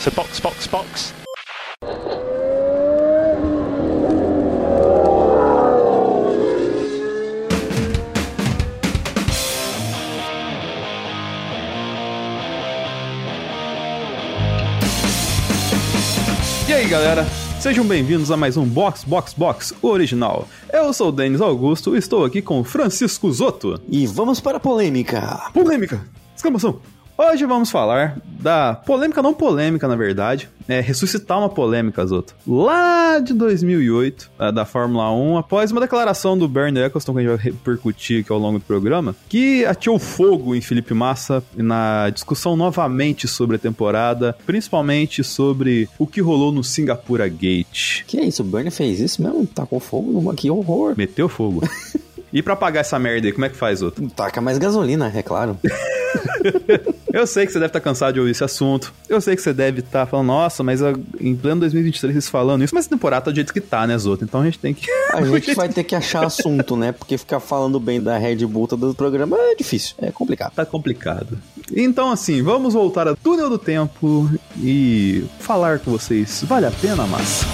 So box, box, box. E aí, galera? Sejam bem-vindos a mais um Box Box Box original. Eu sou o Denis Augusto e estou aqui com Francisco Zotto. E vamos para a polêmica. Polêmica! Exclamação! Hoje vamos falar da polêmica, não polêmica, na verdade, é ressuscitar uma polêmica, Zoto. Lá de 2008, é, da Fórmula 1, após uma declaração do Bernie Eccleston, que a gente vai repercutir aqui ao longo do programa, que ateou fogo em Felipe Massa na discussão novamente sobre a temporada, principalmente sobre o que rolou no Singapura Gate. Que é isso, o Bernie fez isso mesmo? Tacou fogo numa, que horror. Meteu fogo. E pra apagar essa merda aí, como é que faz, outro? Taca mais gasolina, é claro. Eu sei que você deve estar cansado de ouvir esse assunto. Eu sei que você deve estar falando, nossa, mas a- em pleno 2023 vocês falando isso, mas a temporada tá do jeito que tá, né, Zoto? Então a gente tem que. A gente vai ter que achar assunto, né? Porque ficar falando bem da Red Bull todo o programa é difícil, é complicado. Tá complicado. Então, assim, vamos voltar ao túnel do tempo e falar com vocês. Vale a pena, massa?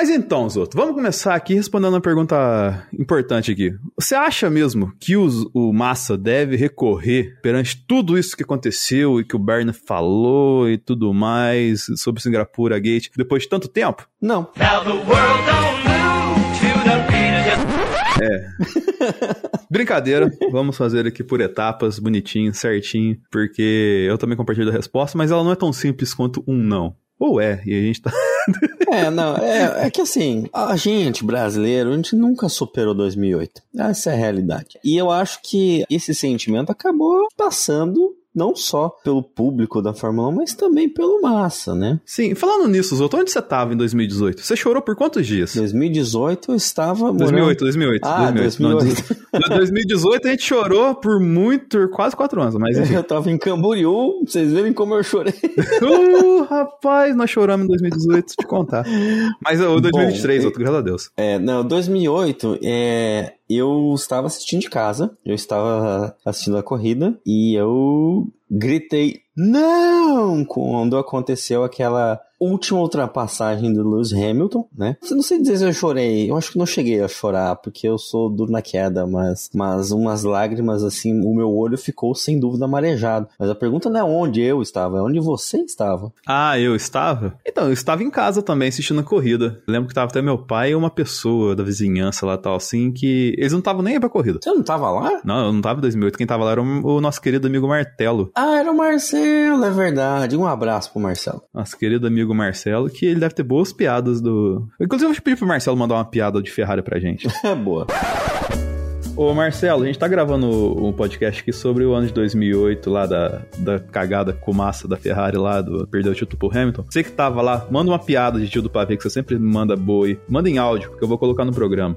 Mas então, Zoto, vamos começar aqui respondendo uma pergunta importante aqui. Você acha mesmo que os- o Massa deve recorrer perante tudo isso que aconteceu e que o Bernie falou e tudo mais sobre o Singapura Gate depois de tanto tempo? Não, Now the world don't move to the beat of just Brincadeira, vamos fazer aqui por etapas, bonitinho, certinho, porque eu também compartilho da resposta, mas ela não é tão simples quanto um não. Ou é, e a gente tá. é, não, é, é que assim, a gente brasileiro, a gente nunca superou 2008. Essa é a realidade. E eu acho que esse sentimento acabou passando não só pelo público da Fórmula 1, mas também pelo massa, né? Sim, falando nisso, Zoto, onde você tava em 2018? Você chorou por quantos dias? 2018 eu estava morando... 2008, 2008. Ah, 2008. Não, 2018 a gente chorou por muito, quase quatro anos, mas enfim. Eu tava em Camboriú, vocês verem como eu chorei. Uh, rapaz, nós choramos em 2018, te contar. Mas o 2023, Bom, outro, graças a Deus. É, não, 2008, é, eu estava assistindo de casa, eu estava assistindo a corrida e eu gritei não quando aconteceu aquela última ultrapassagem do Lewis Hamilton, né? Não sei dizer se eu chorei, eu acho que não cheguei a chorar porque eu sou duro na queda, mas, mas umas lágrimas assim, o meu olho ficou sem dúvida marejado. Mas a pergunta não é onde eu estava, é onde você estava. Ah, eu estava? Então, eu estava em casa também assistindo a corrida. Eu lembro que tava até meu pai e uma pessoa da vizinhança lá tal, assim, que eles não estavam nem aí pra corrida. Você não estava lá? Não, eu não tava em 2008. Quem tava lá era o nosso querido amigo Martelo. Ah, era o Marcelo, é verdade. Um abraço pro Marcelo. Nosso querido amigo Marcelo, que ele deve ter boas piadas do. Inclusive, eu vou pedir pro Marcelo mandar uma piada de Ferrari pra gente. É boa. Ô Marcelo, a gente tá gravando um podcast aqui sobre o ano de 2008, lá da, da cagada com massa da Ferrari lá, do perdeu o título pro Hamilton. Você que tava lá, manda uma piada de tio do pavê que você sempre manda boa aí. Manda em áudio, que eu vou colocar no programa.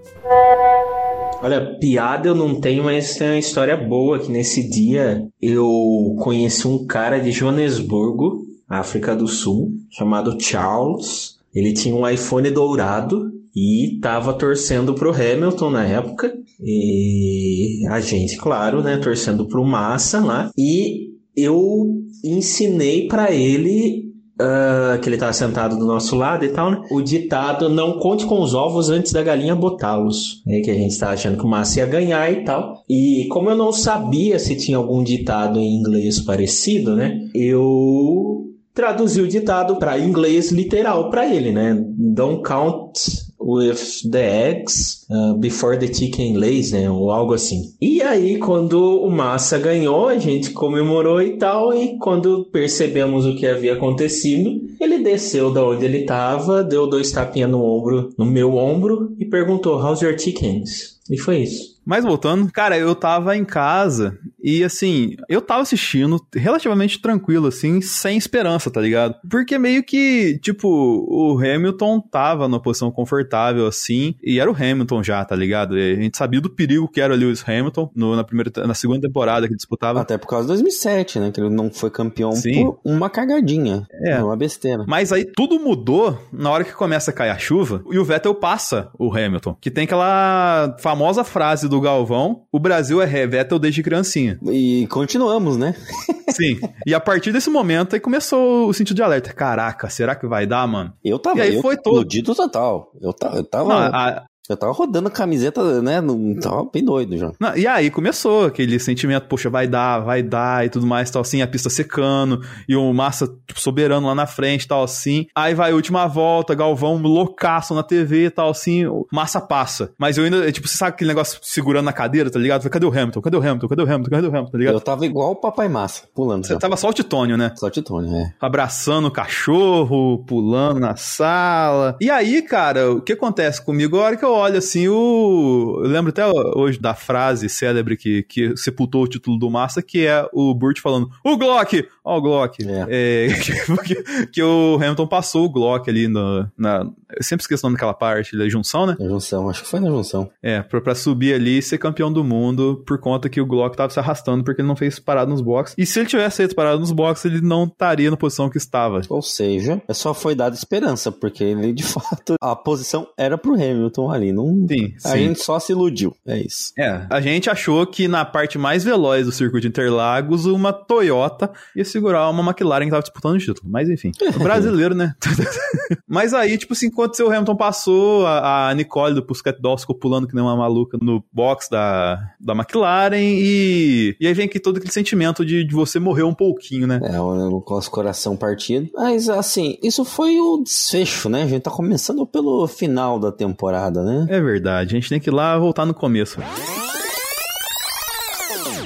Olha, piada eu não tenho, mas tem uma história boa que nesse dia eu conheci um cara de Joanesburgo, África do Sul, chamado Charles. Ele tinha um iPhone dourado e tava torcendo pro Hamilton na época. E a gente, claro, né, torcendo pro Massa lá. E eu ensinei pra ele ah, que ele tava sentado do nosso lado e tal, né? O ditado não conte com os ovos antes da galinha botá-los. É que a gente tava achando que o Massa ia ganhar e tal. E como eu não sabia se tinha algum ditado em inglês parecido, né? Eu traduzi o ditado para inglês literal para ele, né? Don't count with the eggs uh, before the chicken lays, né? Ou algo assim. E aí, quando o Massa ganhou, a gente comemorou e tal. E quando percebemos o que havia acontecido, ele desceu da onde ele estava, deu dois tapinhas no ombro, no meu ombro e perguntou: How's your chickens? E foi isso. Mas voltando, cara, eu tava em casa e assim, eu tava assistindo relativamente tranquilo, assim, sem esperança, tá ligado? Porque meio que, tipo, o Hamilton tava numa posição confortável, assim, e era o Hamilton já, tá ligado? E a gente sabia do perigo que era o Lewis Hamilton no, na, primeira, na segunda temporada que disputava. Até por causa de 2007, né? Que ele não foi campeão Sim. por uma cagadinha. É. Uma besteira. Mas aí tudo mudou na hora que começa a cair a chuva e o Vettel passa o Hamilton. Que tem aquela famosa frase do Galvão: o Brasil é Vettel desde criancinha. E continuamos, né? Sim. e a partir desse momento aí começou o sentido de alerta. Caraca, será que vai dar, mano? Eu tava E aí eu foi todo. total. Eu tava, eu tava, Não, a- eu tava rodando a camiseta, né? Não, tava bem doido já. Não, e aí começou aquele sentimento, poxa, vai dar, vai dar e tudo mais, tal assim, a pista secando, e o Massa tipo, soberano lá na frente, tal assim. Aí vai a última volta, Galvão loucaço na TV, tal assim, o Massa passa. Mas eu ainda, tipo, você sabe aquele negócio segurando na cadeira, tá ligado? Cadê o Hamilton? Cadê o Hamilton? Cadê o Hamilton? Cadê o Hamilton? Tá ligado? Eu tava igual o Papai Massa, pulando. Você já. tava só o Titônio, né? Só Titônio, é. abraçando o cachorro, pulando na sala. E aí, cara, o que acontece comigo? A hora que eu olho assim, o. Eu lembro até hoje da frase célebre que, que sepultou o título do Massa, que é o Burt falando: O Glock! Ó, o Glock. É. É, que, que o Hamilton passou o Glock ali no, na. Eu sempre esqueço o nome daquela parte da junção, né? Na junção, acho que foi na junção. É, pra, pra subir ali e ser campeão do mundo por conta que o Glock tava se arrastando porque ele não fez parada nos boxes. E se ele tivesse feito parada nos boxes, ele não estaria na posição que estava. Ou seja, só foi dada esperança, porque ele, de fato, a posição era pro Hamilton ali. Não... Sim, A sim. gente só se iludiu. É isso. É, a gente achou que na parte mais veloz do circuito de Interlagos, uma Toyota ia segurar uma McLaren que tava disputando o título. Mas enfim, o brasileiro, né? Mas aí, tipo assim, enquanto seu Hamilton passou, a, a Nicole do Pussycat Dolls ficou pulando que nem uma maluca no box da, da McLaren e, e aí vem aqui todo aquele sentimento de, de você morrer um pouquinho, né? É, o coração partido. Mas, assim, isso foi o desfecho, né? A gente tá começando pelo final da temporada, né? É verdade, a gente tem que ir lá voltar no começo.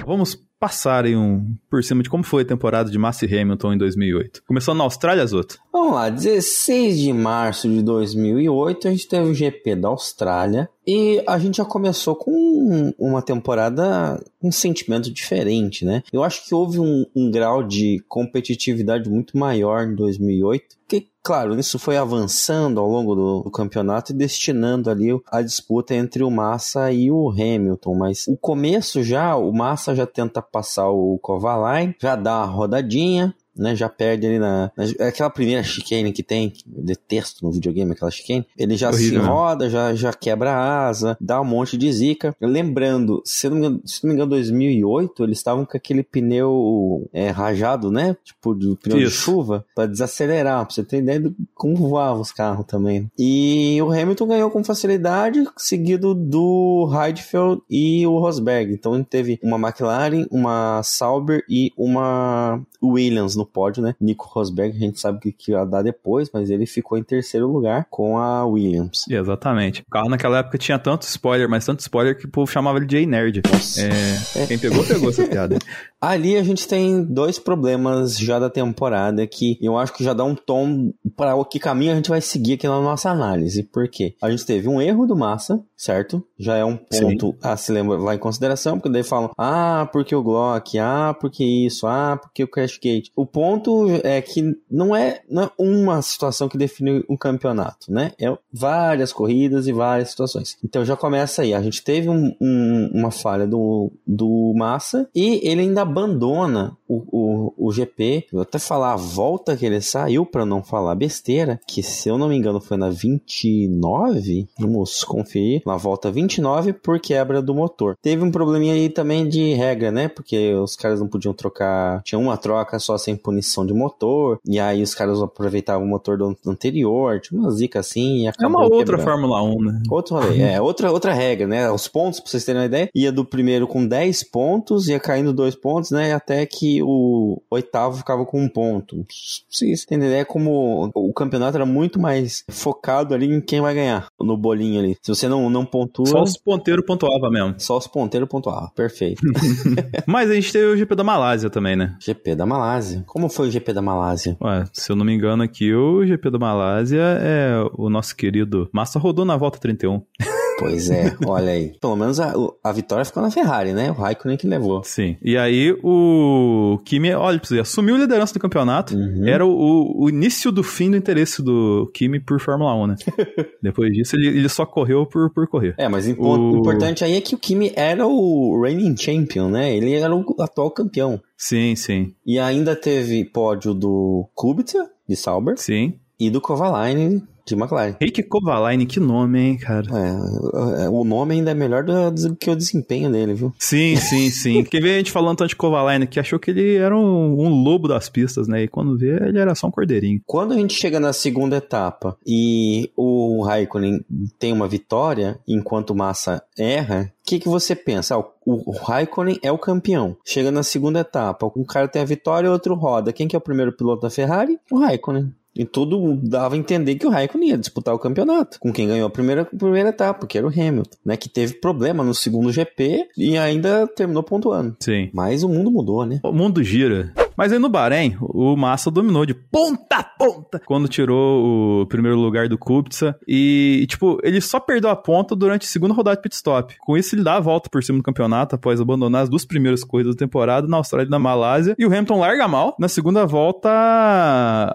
Vamos passar aí um por cima de como foi a temporada de Massa e Hamilton em 2008. Começou na Austrália, Zoto? Vamos lá, 16 de março de 2008 a gente teve o GP da Austrália e a gente já começou com uma temporada com um sentimento diferente, né? Eu acho que houve um, um grau de competitividade muito maior em 2008, que, claro, isso foi avançando ao longo do, do campeonato e destinando ali a disputa entre o Massa e o Hamilton, mas o começo já, o Massa já tenta passar o Kovalainen, já dá uma rodadinha, né, já perde ali na, na- aquela primeira chicane que tem, que eu detesto no videogame aquela chicane, ele já Horrível, se roda, já, já quebra a asa, dá um monte de zica. Lembrando, se não me engano, se não me engano 2008, eles estavam com aquele pneu é, rajado, né, tipo do pneu de Isso. chuva, pra desacelerar, pra você ter ideia de como voavam os carros também. E o Hamilton ganhou com facilidade, seguido do Heidfeld e o Rosberg. Então ele teve uma McLaren, uma Sauber e uma Williams no pódio, né? Nico Rosberg, a gente sabe que, que ia dar depois, mas ele ficou em terceiro lugar com a Williams. Exatamente. O carro naquela época tinha tanto spoiler, mas tanto spoiler que o povo chamava ele de. Nossa. É, quem pegou, pegou essa piada. Ali a gente tem dois problemas já da temporada que eu acho que já dá um tom para o que caminho a gente vai seguir aqui na nossa análise. Por quê? A gente teve um erro do Massa, certo? Já é um ponto a se levar em consideração, porque daí falam, ah, porque o Glock, ah, porque isso, ah, porque o Crashgate. O ponto é que não é, não é uma situação que define um campeonato, né? É várias corridas e várias situações. Então já começa aí. A gente teve um- um- uma falha do, do Massa e ele ainda abandona o, o, o GP. Eu até falar a volta que ele saiu para não falar besteira, que se eu não me engano foi na 29. Vamos conferir. Na volta 29 por quebra do motor. Teve um probleminha aí também de regra, né? Porque os caras não podiam trocar. Tinha uma troca só sem punição de motor. E aí os caras aproveitavam o motor do anterior. Tinha uma zica assim e É acabou uma outra quebrando. Fórmula 1, né? Outro rolê, é, outra, outra regra, né? Os pontos, pra vocês terem uma ideia, ia do primeiro com 10 pontos, ia caindo dois pontos, né? Até que o oitavo ficava com um ponto. Vocês têm ideia como o campeonato era muito mais focado ali em quem vai ganhar no bolinho ali. Se você não, não pontua, Só os ponteiros pontuavam mesmo. só os ponteiros pontuavam. Perfeito. Mas a gente teve o GP da Malásia também, né? GP da Malásia. Como foi o GP da Malásia? Ué, se eu não me engano aqui, o GP da Malásia é o nosso querido Massa rodou na volta 31. Pois é, olha aí. Pelo menos a, a vitória ficou na Ferrari, né? O Raikkonen que levou. Sim. E aí o Kimi, olha assumiu a liderança do campeonato. Uhum. Era o, o início do fim do interesse do Kimi por Fórmula 1, né? Depois disso, ele, ele só correu por, por correr. É, mas o O- importante aí é que o Kimi era o reigning champion, né? Ele era o atual campeão. Sim, sim, E ainda teve pódio do Kubica, de Sauber, sim. e do Kovalainen, de McLaren. Reiki Kovalainen, que nome, hein, cara? É, o nome ainda é melhor do, que o desempenho dele, viu? Sim, sim, sim. Porque vê a gente falando tanto de Kovalainen que achou que ele era um, um lobo das pistas, né? E quando vê, ele era só um cordeirinho. Quando a gente chega na segunda etapa e o Raikkonen tem uma vitória, enquanto o Massa erra, o que, que você pensa? Ah, o, o Raikkonen é o campeão. Chega na segunda etapa, um cara tem a vitória e outro roda. Quem que é o primeiro piloto da Ferrari? O Raikkonen. E tudo dava a entender que o Raikkonen ia disputar o campeonato. Com quem ganhou a primeira, a primeira etapa, que era o Hamilton, né? Que teve problema no segundo GP e ainda terminou pontuando. Sim. Mas o mundo mudou, né? O mundo gira. Mas aí no Bahrein, o Massa dominou de ponta a ponta quando tirou o primeiro lugar do Kubica. E, tipo, ele só perdeu a ponta durante a segunda rodada de pit stop. Com isso, ele dá a volta por cima do campeonato após abandonar as duas primeiras corridas da temporada na Austrália e na Malásia. E o Hamilton larga mal. Na segunda volta,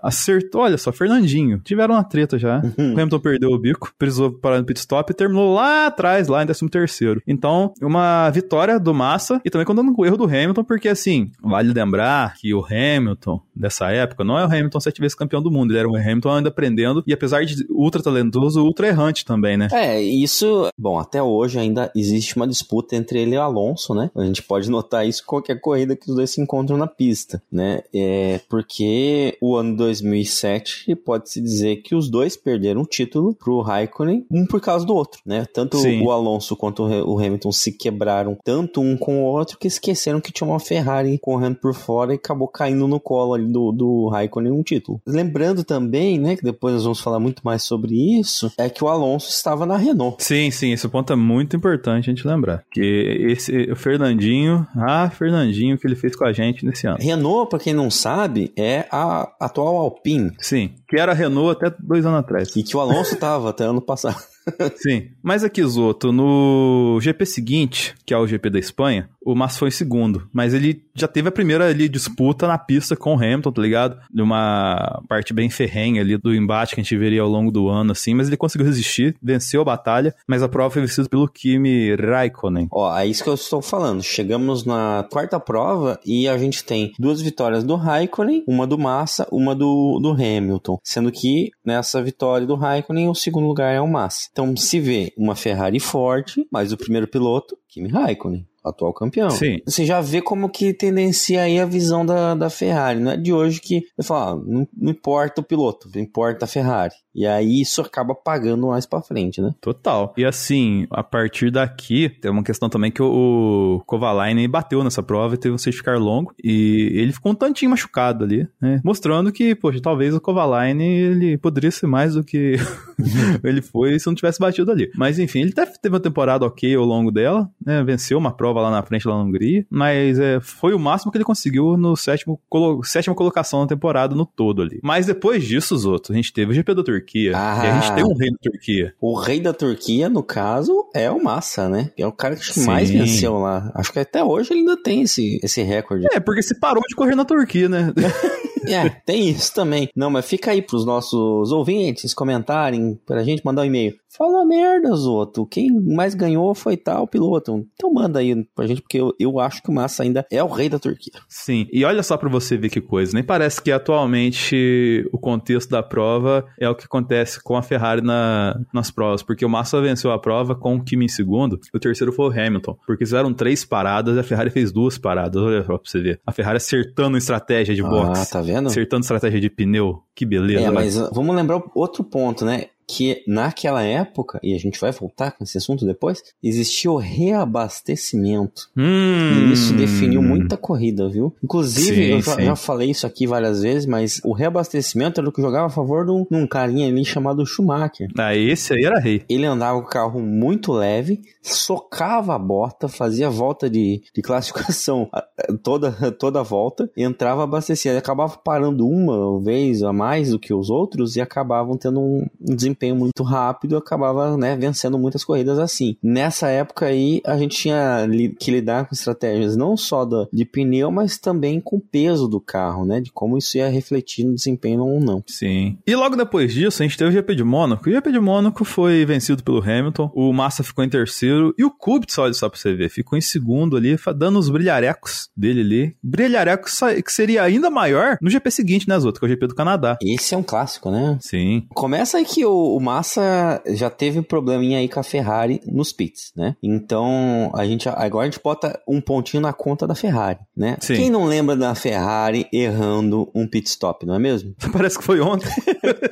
acertou. Olha só, Fernandinho. Tiveram uma treta já. O Hamilton perdeu o bico, precisou parar no pit stop e terminou lá atrás, lá em 13 terceiro. Então, uma vitória do Massa e também contando com o erro do Hamilton, porque assim, vale lembrar que o Hamilton, dessa época, não é o Hamilton sete vezes campeão do mundo, ele era um Hamilton ainda aprendendo, e apesar de ultra talentoso, ultra errante também, né? É, isso. Bom, até hoje ainda existe uma disputa entre ele e o Alonso, né? A gente pode notar isso qualquer corrida que os dois se encontram na pista, né? É porque o ano 2007 pode-se dizer que os dois perderam o título pro Raikkonen, um por causa do outro, né? Tanto Sim. o Alonso quanto o Hamilton se quebraram tanto um com o outro que esqueceram que tinha uma Ferrari correndo por fora e acabou caindo no colo ali do, do Raikkonen um título. Lembrando também, né, que depois nós vamos falar muito mais sobre isso, é que o Alonso estava na Renault. Sim, sim, esse ponto é muito importante a gente lembrar. Que esse, o Fernandinho, ah, Fernandinho, que ele fez com a gente nesse ano. Renault, para quem não sabe, é a atual Alpine. Sim, que era a Renault até dois anos atrás. E que o Alonso estava até ano passado. Sim, mas aqui, Zoto, no GP seguinte, que é o GP da Espanha, o Massa foi em segundo, mas ele já teve a primeira ali disputa na pista com o Hamilton, tá ligado? De uma parte bem ferrenha ali do embate que a gente veria ao longo do ano, assim, mas ele conseguiu resistir, venceu a batalha, mas a prova foi vencida pelo Kimi Raikkonen. Ó, é isso que eu estou falando. Chegamos na quarta prova e a gente tem duas vitórias do Raikkonen, uma do Massa, uma do, do Hamilton. Sendo que nessa vitória do Raikkonen, o segundo lugar é o Massa. Então se vê uma Ferrari forte, mas o primeiro piloto, Kimi Raikkonen. Atual campeão. Sim. Você já vê como que tendencia aí a visão da, da Ferrari. Não é de hoje que você fala, ah, não, não importa o piloto, importa a Ferrari. E aí isso acaba pagando mais pra frente, né? Total. E assim, a partir daqui, tem uma questão também que o, o Kovalainen bateu nessa prova e teve um safety car longo. E ele ficou um tantinho machucado ali, né? Mostrando que, poxa, talvez o Kovalainen ele poderia ser mais do que ele foi se não tivesse batido ali. Mas enfim, ele até teve uma temporada ok ao longo dela, né? Venceu uma prova lá na frente, lá na Hungria. Mas é, foi o máximo que ele conseguiu no sétimo, colo sétima colocação na temporada no todo ali. Mas depois disso, os outros, a gente teve o GP da Turquia. Ah. E a gente tem um rei da Turquia. O rei da Turquia, no caso, é o Massa, né? É o cara que Sim. mais venceu lá. Acho que até hoje ele ainda tem esse, esse recorde. É, porque se parou de correr na Turquia, né? É, tem isso também. Não, mas fica aí pros nossos ouvintes comentarem, pra gente mandar um e-mail. Fala merda, Zoto. Quem mais ganhou foi tal piloto. Então manda aí pra gente, porque eu, eu acho que o Massa ainda é o rei da Turquia. Sim, e olha só pra você ver que coisa. Nem parece que atualmente o contexto da prova é o que acontece com a Ferrari na, nas provas, porque o Massa venceu a prova com o Kimi em segundo, e o terceiro foi o Hamilton, porque fizeram três paradas e a Ferrari fez duas paradas. Olha só pra você ver. A Ferrari acertando estratégia de Ah, boxe, tá vendo? Acertando estratégia de pneu. Que beleza. É, mas vamos lembrar outro ponto, né? Que naquela época, e a gente vai voltar com esse assunto depois, existia o reabastecimento. Hum, E isso definiu muita corrida, viu? Inclusive, Sim, eu já, já falei isso aqui várias vezes, mas o reabastecimento era o que jogava a favor de um, de um carinha ali chamado Schumacher. Ah, esse aí era rei. Ele andava com o carro muito leve, socava a bota, fazia volta de, de classificação toda, toda a volta, entrava abastecido. Ele acabava parando uma vez a mais do que os outros e acabavam tendo um, um desempenho desempenho muito rápido e acabava, né, vencendo muitas corridas assim. Nessa época aí, a gente tinha que lidar com estratégias não só da, de pneu, mas também com o peso do carro, né, de como isso ia refletir no desempenho ou não. Sim. E logo depois disso, a gente teve o GP de Mônaco. E o GP de Mônaco foi vencido pelo Hamilton, o Massa ficou em terceiro e o Kubica, olha só pra você ver, ficou em segundo ali, dando os brilharecos dele ali. Brilharecos que seria ainda maior no GP seguinte, né, Zoto? Que é o GP do Canadá. Esse é um clássico, né? Sim. Começa aí que o, o Massa já teve probleminha aí com a Ferrari nos pits, né? Então, a gente agora a gente bota um pontinho na conta da Ferrari, né? Sim. Quem não lembra da Ferrari errando um pit stop, não é mesmo? Parece que foi ontem.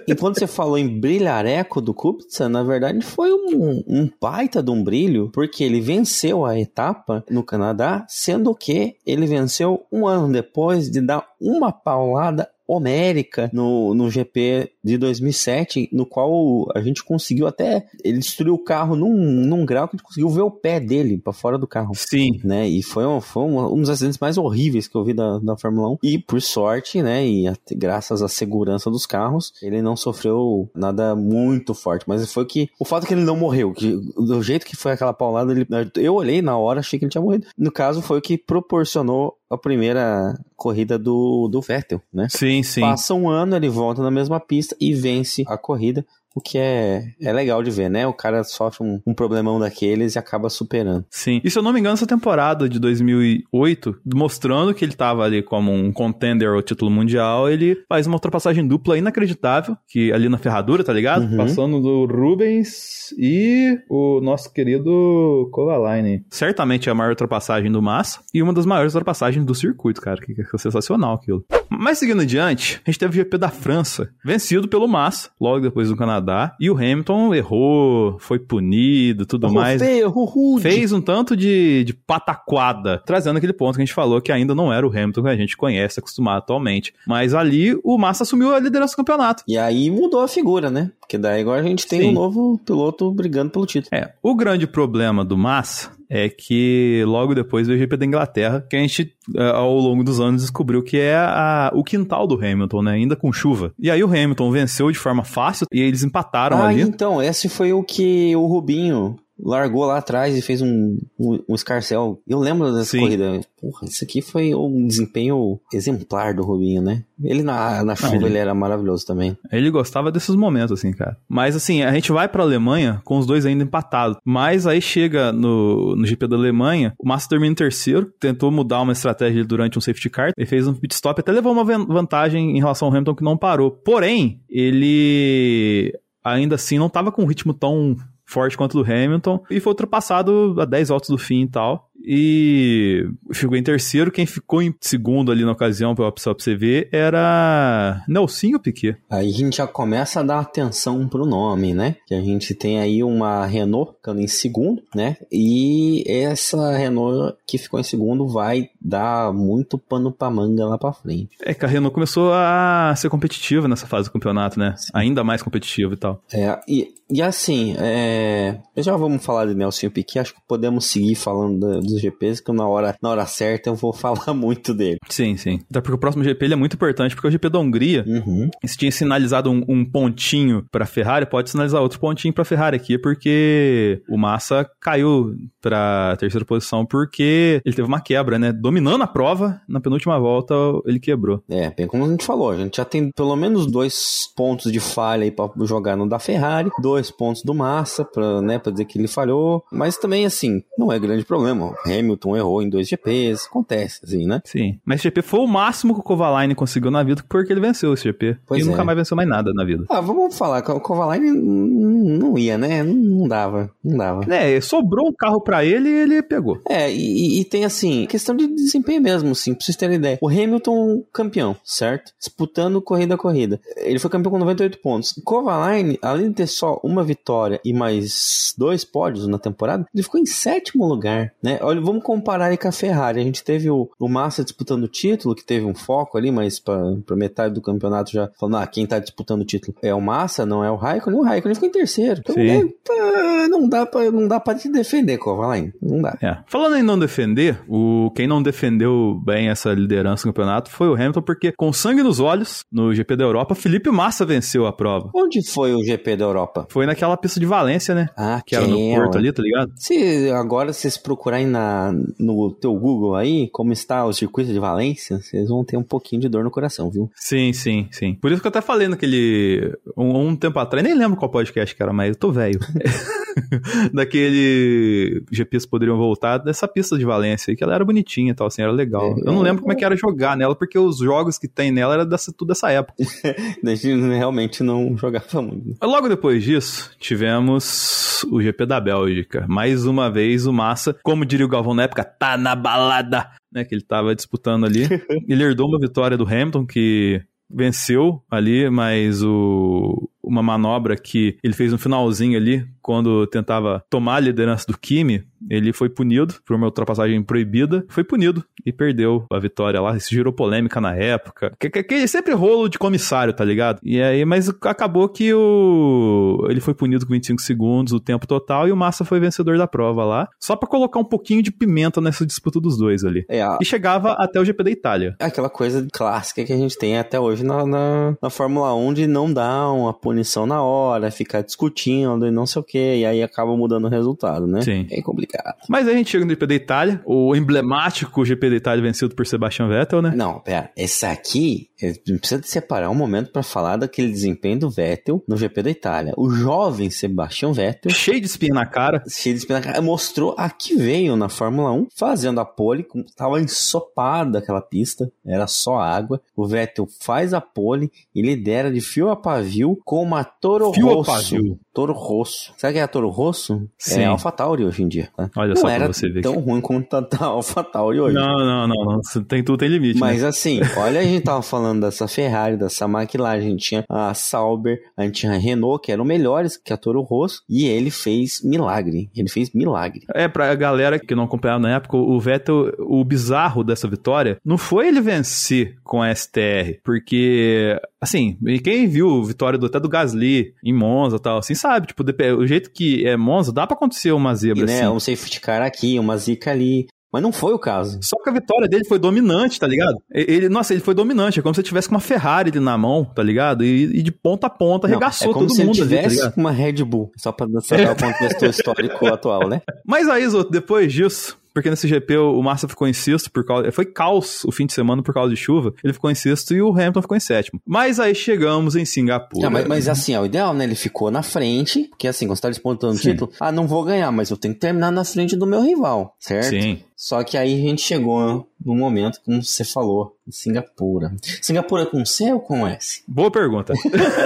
e quando você falou em brilhareco do Kubica, na verdade foi um, um baita de um brilho, porque ele venceu a etapa no Canadá, sendo que ele venceu um ano depois de dar uma paulada homérica no, no GP de 2007, no qual a gente conseguiu até. Ele destruiu o carro num, num grau que a gente conseguiu ver o pé dele para fora do carro. Sim. Né? E foi, um, foi um, um dos acidentes mais horríveis que eu vi da, da Fórmula 1. E por sorte, né? E graças à segurança dos carros, ele não sofreu nada muito forte. Mas foi que. O fato é que ele não morreu. Que, do jeito que foi aquela paulada, ele, eu olhei na hora, achei que ele tinha morrido. No caso, foi o que proporcionou a primeira corrida do, do Vettel, né? Sim, sim. Passa um ano, ele volta na mesma pista e vence a corrida. O que é, é legal de ver, né? O cara sofre um, um problemão daqueles e acaba superando. Sim. E se eu não me engano, essa temporada de 2008, mostrando que ele tava ali como um contender ao título mundial, ele faz uma ultrapassagem dupla inacreditável, que ali na ferradura, tá ligado? Uhum. Passando do Rubens e o nosso querido Kovalainen. Certamente é a maior ultrapassagem do Massa e uma das maiores ultrapassagens do circuito, cara, que é sensacional aquilo. Mas seguindo adiante, a gente teve o GP da França, vencido pelo Massa, logo depois do Canadá, e o Hamilton errou, foi punido, tudo Errou mais. feio, rude. Fez um tanto de, de pataquada, trazendo aquele ponto que a gente falou que ainda não era o Hamilton que a gente conhece, acostumado atualmente. Mas ali o Massa assumiu a liderança do campeonato. E aí mudou a figura, né? Porque daí agora a gente tem Sim. um novo piloto brigando pelo título. É, o grande problema do Massa é que logo depois veio o GP da Inglaterra, que a gente, eh, ao longo dos anos, descobriu que é a- o quintal do Hamilton, né? Ainda com chuva. E aí o Hamilton venceu de forma fácil e eles empataram ah, ali. então, esse foi o que o Rubinho largou lá atrás e fez um, um, um escarcel. Eu lembro dessa Sim. corrida. Porra, isso aqui foi um desempenho exemplar do Rubinho, né? Ele na, na chuva, ele- ele era maravilhoso também. Ele gostava desses momentos, assim, cara. Mas, assim, a gente vai pra Alemanha com os dois ainda empatados. Mas aí chega no, no GP da Alemanha, o Massa termina em terceiro, tentou mudar uma estratégia durante um safety car, ele fez um pit stop, até levou uma van- vantagem em relação ao Hamilton que não parou. Porém, ele ainda assim não tava com um ritmo tão forte quanto o do Hamilton e foi ultrapassado a 10 voltas do fim e tal. E ficou em terceiro. Quem ficou em segundo ali na ocasião, só pra você ver, era Nelsinho Piquet. Aí a gente já começa a dar atenção pro nome, né? Que a gente tem aí uma Renault ficando em segundo, né? E essa Renault que ficou em segundo vai dar muito pano pra manga lá pra frente. É que a Renault começou a ser competitiva nessa fase do campeonato, né? Ainda mais competitiva e tal. É, e, e assim, é, já vamos falar de Nelson Piquet, acho que podemos seguir falando da- dos GPs, que na hora, na hora certa eu vou falar muito dele. Sim, sim. Até porque o próximo GP ele é muito importante, porque o GP da Hungria, Uhum. se tinha sinalizado um, um pontinho pra Ferrari, pode sinalizar outro pontinho pra Ferrari aqui, porque o Massa caiu pra terceira posição porque ele teve uma quebra, né? Dominando a prova, na penúltima volta ele quebrou. É, bem como a gente falou, a gente já tem pelo menos dois pontos de falha aí pra jogar no da Ferrari, dois pontos do Massa pra, né, pra dizer que ele falhou, mas também assim, não é grande problema. Hamilton errou em dois GPs, acontece assim, né? Sim. Mas esse GP foi o máximo que o Kovalainen conseguiu na vida, porque ele venceu esse GP. Pois e nunca é. mais venceu mais nada na vida. Ah, vamos falar, o Kovalainen não ia, né? Não- dava, não dava. É, sobrou um carro pra ele e ele pegou. É, e, e tem assim, questão de desempenho mesmo, assim, pra vocês terem ideia. O Hamilton, campeão, certo? Disputando corrida a corrida. Ele foi campeão com 98 pontos. O Kovalainen, além de ter só uma vitória e mais dois pódios na temporada, ele ficou em sétimo lugar, né? Olha, vamos comparar aí com a Ferrari. A gente teve o, o Massa disputando o título, que teve um foco ali, mas pra, pra metade do campeonato já falando, ah, quem tá disputando o título é o Massa, não é o Raikkonen. O Raikkonen ficou em terceiro. Então, né, tá, não dá pra, não dá pra te defender, Kovalainen. Não dá. É. Falando em não defender, o quem não defendeu bem essa liderança no campeonato foi o Hamilton, porque com sangue nos olhos, no GP da Europa, Felipe Massa venceu a prova. Onde foi o GP da Europa? Foi naquela pista de Valência, né? Ah, Que era no Porto ali, tá ligado? Se agora vocês procurarem na, no teu Google aí, como está o circuito de Valência, vocês vão ter um pouquinho de dor no coração, viu? Sim, sim, sim. Por isso que eu até falei naquele. Um, um tempo atrás, nem lembro qual podcast que era, mas eu tô velho. Daquele GPs poderiam voltar dessa pista de Valência aí, que ela era bonitinha e tal, assim, era legal. Eu não lembro como é que era jogar nela, porque os jogos que tem nela era dessa, tudo dessa época. A gente realmente não jogava muito. Logo depois disso, tivemos o GP da Bélgica. Mais uma vez, o Massa, como diria o Galvão na época, tá na balada, né? Que ele tava disputando ali. ele herdou uma vitória do Hamilton, que venceu ali, mas o, uma manobra que ele fez no finalzinho ali, quando tentava tomar a liderança do Kimi, ele foi punido por uma ultrapassagem proibida, foi punido e perdeu a vitória lá. Isso gerou polêmica na época. Que, que, que sempre rolo de comissário, tá ligado? E aí, mas acabou que o ele foi punido com 25 segundos o tempo total e o Massa foi vencedor da prova lá, só pra colocar um pouquinho de pimenta nessa disputa dos dois ali. É, a- E chegava até o GP da Itália. aquela coisa clássica que a gente tem até hoje na, na, na Fórmula 1 de não dar uma punição na hora, ficar discutindo e não sei o que, e aí acaba mudando o resultado, né? Sim. É complicado. Mas aí a gente chega no GP da Itália, o emblemático GP da Itália vencido por Sebastian Vettel, né? Não, pera. Esse aqui, eh, precisa separar um momento pra falar daquele desempenho do Vettel no GP da Itália. O jovem Sebastian Vettel, Cheio de espinha na cara. cheio de espinha na cara, mostrou a que veio na Fórmula 1, fazendo a pole, tava ensopada aquela pista, era só água. O Vettel faz a pole e lidera de fio a pavio com uma Toro Fio a Rosso. pavio. Toro Rosso. Sabe que é a Toro Rosso? Sim. É AlphaTauri hoje em dia. tá? Olha não só pra era você ver tão que- ruim quanto tá a AlphaTauri hoje. Não, não, não, não. Tem tudo tem limite. Mas né? assim, olha, a gente tava falando dessa Ferrari, dessa McLaren, a gente tinha a Sauber, a gente tinha a Renault, que eram melhores que a Toro Rosso, e ele fez milagre. Ele fez milagre. É, pra galera que não acompanhava na época, o Vettel, o bizarro dessa vitória, não foi ele vencer com a STR, porque, assim, e quem viu a vitória do, até do Gasly em Monza e tal, assim, sabe, tipo, o jeito que é Monza, dá pra acontecer uma E, zebra, né, assim. um safety car aqui, uma zica ali. Mas não foi o caso. Só que a vitória dele foi dominante, tá ligado? Ele, nossa, ele foi dominante. É como se ele tivesse com uma Ferrari ali na mão, tá ligado? E, e de ponta a ponta Não, arregaçou é como todo se ele mundo ali, tá tivesse uma Red Bull, só pra saber o contexto histórico atual, né? Mas aí, Zoto, depois disso, porque nesse GP o Massa ficou em sexto por causa. Foi caos o fim de semana por causa de chuva. Ele ficou em sexto e o Hamilton ficou em sétimo. Mas aí chegamos em Singapura. Ah, mas, mas assim, é o ideal, né? Ele ficou na frente, porque assim, quando você tá disputando o título, ah, não vou ganhar, mas eu tenho que terminar na frente do meu rival, certo? Sim. Só que aí a gente chegou no momento, como você falou, em Singapura. Singapura com C ou com S? Boa pergunta.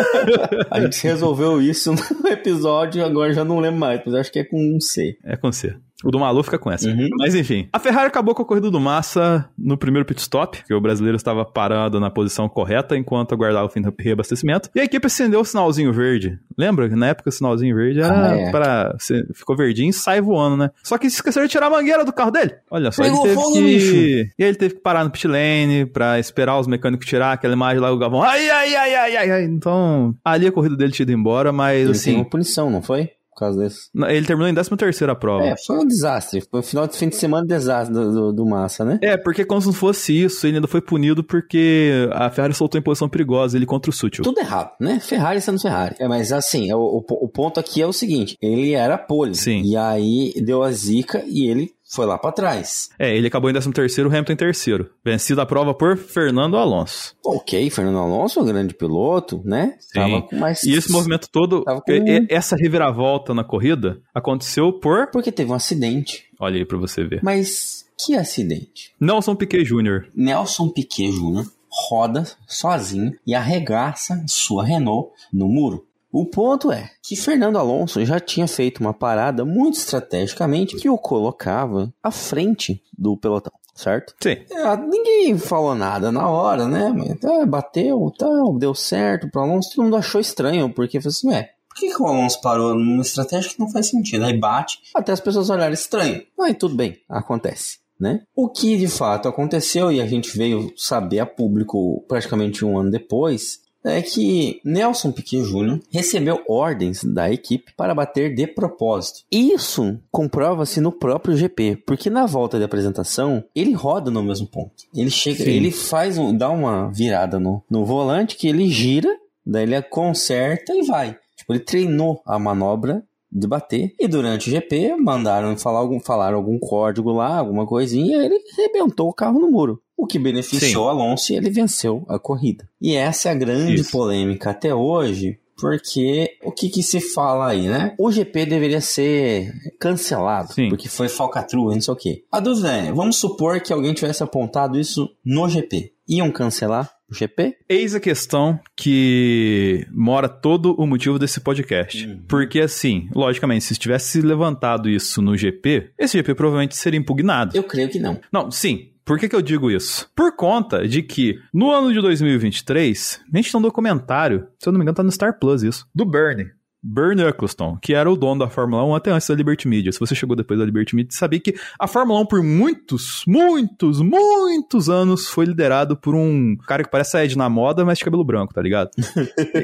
A gente resolveu isso no episódio, agora já não lembro mais, mas acho que é com um C. É com C. O do Malu fica com essa. Uhum. Mas enfim. A Ferrari acabou com a corrida do Massa no primeiro pit stop, que o brasileiro estava parado na posição correta enquanto aguardava o fim do reabastecimento. E a equipe acendeu o sinalzinho verde. Lembra? que Na época o sinalzinho verde era Ah, é. pra. cê- Ficou verdinho e sai voando, né? Só que esqueceram de tirar a mangueira do carro dele. Olha só, Pegou ele teve que. E ele teve que parar no pit lane pra esperar os mecânicos tirar aquela imagem lá, o Galvão. Ai, ai, ai, ai, ai, ai. Então, ali a corrida dele tinha ido embora, mas Ele tem assim. uma punição, não foi? Por causa desse. Ele terminou em 13 terceira prova. É, foi um desastre. Foi o final de fim de semana desastre do, do, do Massa, né? É, porque como se não fosse isso, ele ainda foi punido porque a Ferrari soltou em posição perigosa ele contra o Sutil. Tudo errado, né? Ferrari sendo Ferrari. É, mas assim, o, o, o ponto aqui é o seguinte: ele era pole. Sim. E aí deu a zica e ele foi lá pra trás. É, ele acabou em 13 terceiro, o Hamilton em terceiro. Vencido a prova por Fernando Alonso. Ok, Fernando Alonso, um grande piloto, né? Sim. Tava com mais. E esse movimento todo, com- e- e- essa reviravolta na corrida, aconteceu por... Porque teve um acidente. Olha aí pra você ver. Mas que acidente? Nelson Piquet Jr. Nelson Piquet Jr. roda sozinho e arregaça sua Renault no muro. O ponto é que Fernando Alonso já tinha feito uma parada muito estrategicamente que o colocava à frente do pelotão, certo? Sim. É, ninguém falou nada na hora, né? Mas, tá, bateu, tal, deu certo pro Alonso. Todo mundo achou estranho, porque falou assim, ué, por que, que o Alonso parou numa estratégia que não faz sentido? Aí bate, até as pessoas olharem estranho. Aí tudo bem, acontece. Né? O que de fato aconteceu e a gente veio saber a público praticamente um ano depois é que Nelson Piquet Jr. recebeu ordens da equipe para bater de propósito. Isso comprova-se no próprio GP, porque na volta de apresentação ele roda no mesmo ponto. Ele chega, Sim. ele faz, dá uma virada no, no volante que ele gira, daí ele conserta e vai. Tipo, ele treinou a manobra de bater. E durante o GP, mandaram falar algum, falar algum código lá, alguma coisinha, e ele arrebentou o carro no muro. O que beneficiou Sim. Alonso e ele venceu a corrida. E essa é a grande Isso. polêmica até hoje, porque o que, que se fala aí, né? O GP deveria ser cancelado, Sim. porque foi falcatrua, não sei o quê. A dúvida é, vamos supor que alguém tivesse apontado isso no GP. Iam cancelar GP? Eis a questão que mora todo o motivo desse podcast. Uhum. Porque, assim, logicamente, se tivesse levantado isso no GP, esse GP provavelmente seria impugnado. Eu creio que não. Não, sim. Por que, que eu digo isso? Por conta de que no ano de 2023, a gente tem um documentário, se eu não me engano, tá no Star Plus isso, do Bernie. Bernie Eccleston, que era o dono da Fórmula 1 até antes da Liberty Media. Se você chegou depois da Liberty Media, sabia que a Fórmula 1 por muitos, muitos, muitos anos foi liderado por um cara que parece a Ed na moda, mas de cabelo branco, tá ligado?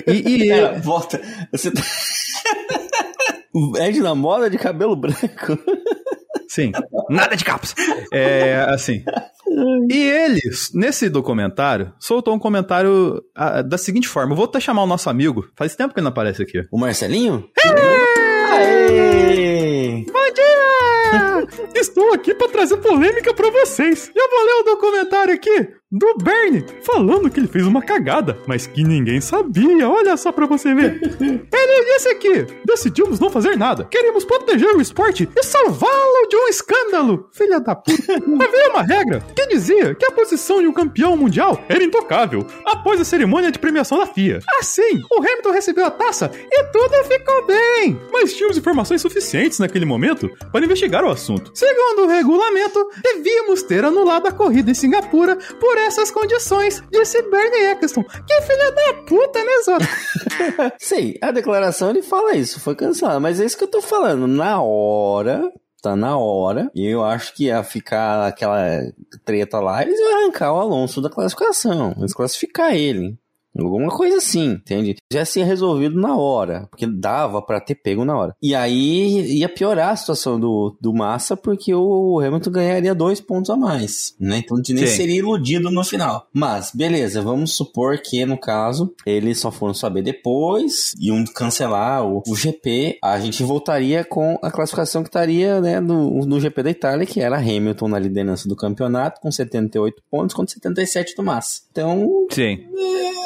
e, e- Cara, volta. Você tá... Ed na moda de cabelo branco. Sim, nada de capas. É, assim. E ele, nesse documentário, soltou um comentário ah, da seguinte forma: eu vou até chamar o nosso amigo, faz tempo que ele não aparece aqui. O Marcelinho? Aê! Bom dia! Estou aqui para trazer polêmica para vocês. Eu vou ler o documentário aqui do Bernie falando que ele fez uma cagada, mas que ninguém sabia. Olha só para você ver. Ele disse aqui: decidimos não fazer nada. Queremos proteger o esporte e salvá-lo de um escândalo. Filha da puta. Havia uma regra que dizia que a posição de um campeão mundial era intocável após a cerimônia de premiação da FIA. Assim, o Hamilton recebeu a taça e tudo ficou bem. Mas tínhamos informações suficientes naquele momento para investigar o assunto. Segundo o regulamento, devíamos ter anulado a corrida em Singapura por essas condições, disse Bernie Eccleston. Que filha da puta, né, Zora? Sei, a declaração ele fala isso, foi cancelado. Mas é isso que eu tô falando. Na hora, tá na hora. E eu acho que ia ficar aquela treta lá, eles iam arrancar o Alonso da classificação. Desclassificar ele. Alguma coisa assim, entende? Já se resolvido na hora, porque dava pra ter pego na hora. E aí ia piorar a situação do, do Massa, porque o Hamilton ganharia dois pontos a mais, né? Então nem Sim. seria iludido no final. Mas, beleza, vamos supor que, no caso, eles só foram saber depois, iam cancelar o, o GP, a gente voltaria com a classificação que estaria, né, no, no GP da Itália, que era Hamilton na liderança do campeonato, com 78 pontos contra 77 do Massa. Então, Sim.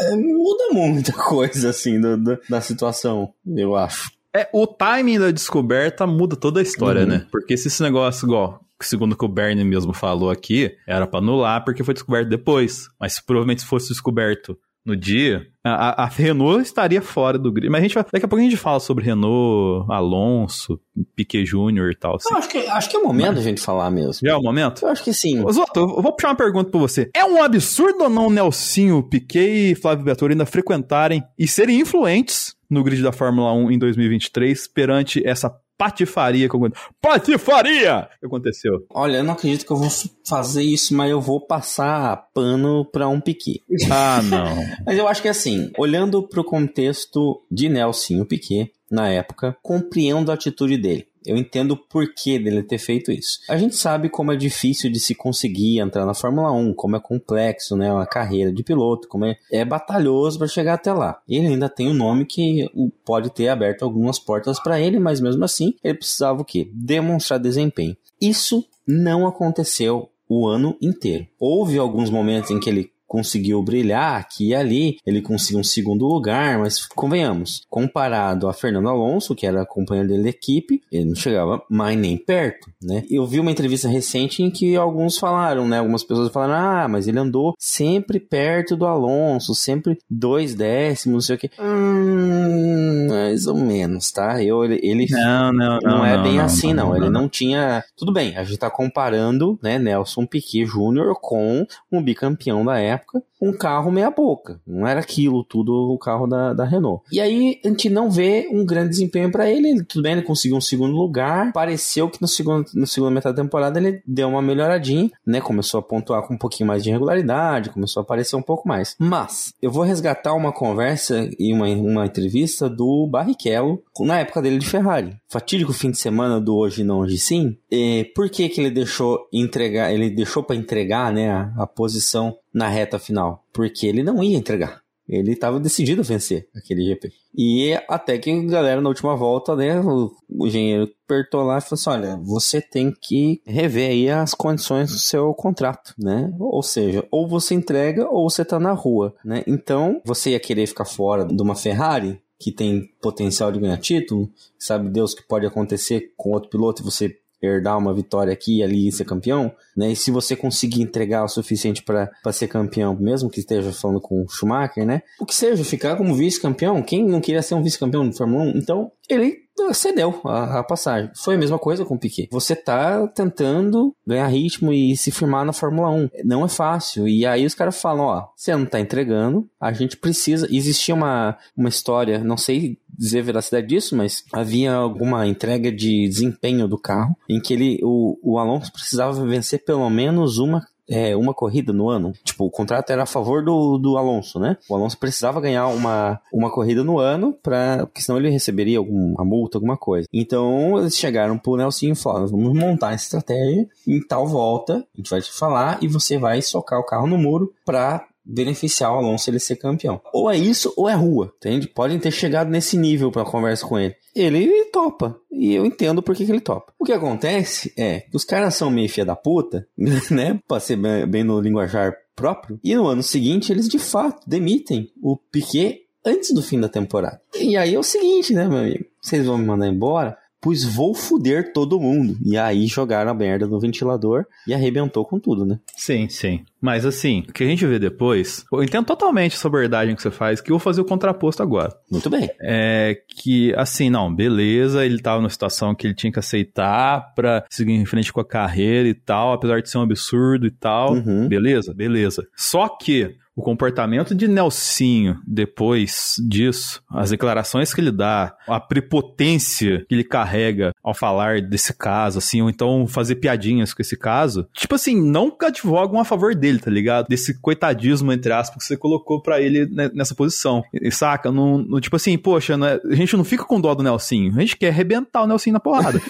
é, muda muita coisa, assim, do- do- da situação, eu acho. É, o timing da descoberta muda toda a história, Uhum. né? Porque se esse negócio, igual, segundo o que o Bernie mesmo falou aqui, era pra anular porque foi descoberto depois. Mas se provavelmente fosse descoberto no dia, a, a- Renault estaria fora do grid. Mas a gente vai, daqui a pouco a gente fala sobre Renault, Alonso, Piquet Júnior e tal. assim. Eu acho que, acho que é o momento da gente falar mesmo. Já é o momento? Eu acho que sim. Zoto, eu vou puxar uma pergunta pra você. É um absurdo ou não Nelsinho, Piquet e Flávio Vettori ainda frequentarem e serem influentes no grid da Fórmula 1 em 2023 perante essa patifaria que aconteceu? Patifaria! que aconteceu? Olha, eu não acredito que eu vou fazer isso, mas eu vou passar pano pra um piqui. Ah, não. Mas eu acho que assim, olhando pro contexto de Nelson Piquet na época, compreendo a atitude dele. Eu entendo o porquê dele ter feito isso. A gente sabe como é difícil de se conseguir entrar na Fórmula 1, como é complexo, né, uma carreira de piloto, como é, é batalhoso para chegar até lá. Ele ainda tem um nome que pode ter aberto algumas portas para ele, mas mesmo assim, ele precisava o quê? Demonstrar desempenho. Isso não aconteceu o ano inteiro. Houve alguns momentos em que ele conseguiu brilhar aqui e ali, ele conseguiu um segundo lugar, mas convenhamos, comparado a Fernando Alonso, que era companheiro dele da equipe, ele não chegava mais nem perto, né? Eu vi uma entrevista recente em que alguns falaram, né? Algumas pessoas falaram, ah, mas ele andou sempre perto do Alonso, sempre dois décimos, não sei o que. Hum, mais ou menos, tá? Eu, ele, ele Não, não, não. não, é bem assim, não. Ele não tinha. Tudo bem, a gente tá comparando, né, Nelson Piquet Jr. com um bicampeão da época, quoi. Um carro meia boca. Não era aquilo tudo o carro da, da Renault. E aí a gente não vê um grande desempenho para ele. ele. Tudo bem, ele conseguiu um segundo lugar. Pareceu que no segundo, no segundo metade da temporada ele deu uma melhoradinha, né? Começou a pontuar com um pouquinho mais de regularidade, começou a aparecer um pouco mais. Mas eu vou resgatar uma conversa e uma, uma entrevista do Barrichello na época dele de Ferrari. Fatídico fim de semana do hoje não, hoje sim. E por que que ele deixou entregar, ele deixou para entregar, né, a, a posição na reta final? Porque ele não ia entregar. Ele estava decidido a vencer aquele GP. E até que a galera na última volta, né, o, o engenheiro apertou lá e falou assim: olha, você tem que rever aí as condições do seu contrato, né? Ou seja, ou você entrega ou você tá na rua, né? Então, você ia querer ficar fora de uma Ferrari que tem potencial de ganhar título, sabe Deus que pode acontecer com outro piloto e você herdar uma vitória aqui e ali e ser campeão, né? E se você conseguir entregar o suficiente para ser campeão, mesmo que esteja falando com o Schumacher, né? O que seja, ficar como vice-campeão, quem não queria ser um vice-campeão de Fórmula 1? Então, ele cedeu a, a, passagem. Foi a mesma coisa com o Piquet. Você tá tentando ganhar ritmo e se firmar na Fórmula 1. Não é fácil. E aí os caras falam, ó, você não tá entregando, a gente precisa... Existia uma, uma história, não sei dizer a veracidade disso, mas havia alguma entrega de desempenho do carro em que ele, o, o Alonso precisava vencer pelo menos uma é, uma corrida no ano. Tipo, o contrato era a favor do, do Alonso, né? O Alonso precisava ganhar uma, uma corrida no ano, pra, porque senão ele receberia alguma multa, alguma coisa. Então, eles chegaram pro Nelson e falaram: vamos montar a estratégia em tal volta, a gente vai te falar e você vai socar o carro no muro pra beneficiar o Alonso ele ser campeão. Ou é isso ou é rua, entende? Podem ter chegado nesse nível para conversa com ele. Ele topa. E eu entendo por que, que ele topa. O que acontece é que os caras são meio filha da puta, né? Pra ser bem no linguajar próprio. E no ano seguinte, eles de fato demitem o Piquet antes do fim da temporada. E aí é o seguinte, né, meu amigo? Vocês vão me mandar embora? Pois vou fuder todo mundo. E aí jogaram a merda no ventilador e arrebentou com tudo, né? Sim, sim. Mas assim, o que a gente vê depois, eu entendo totalmente essa abordagem que você faz, que eu vou fazer o contraposto agora. Muito bem. É que, assim, não, beleza, ele tava numa situação que ele tinha que aceitar pra seguir em frente com a carreira e tal, apesar de ser um absurdo e tal. Uhum. Beleza, beleza. Só que o comportamento de Nelsinho depois disso, as declarações que ele dá, a prepotência que ele carrega ao falar desse caso, assim, ou então fazer piadinhas com esse caso, tipo assim, não advogam a favor dele, tá ligado? Desse coitadismo, entre aspas, que você colocou para ele nessa posição. E, saca? Não, não, tipo assim, poxa, né? a gente não fica com dó do Nelsinho, a gente quer arrebentar o Nelsinho na porrada.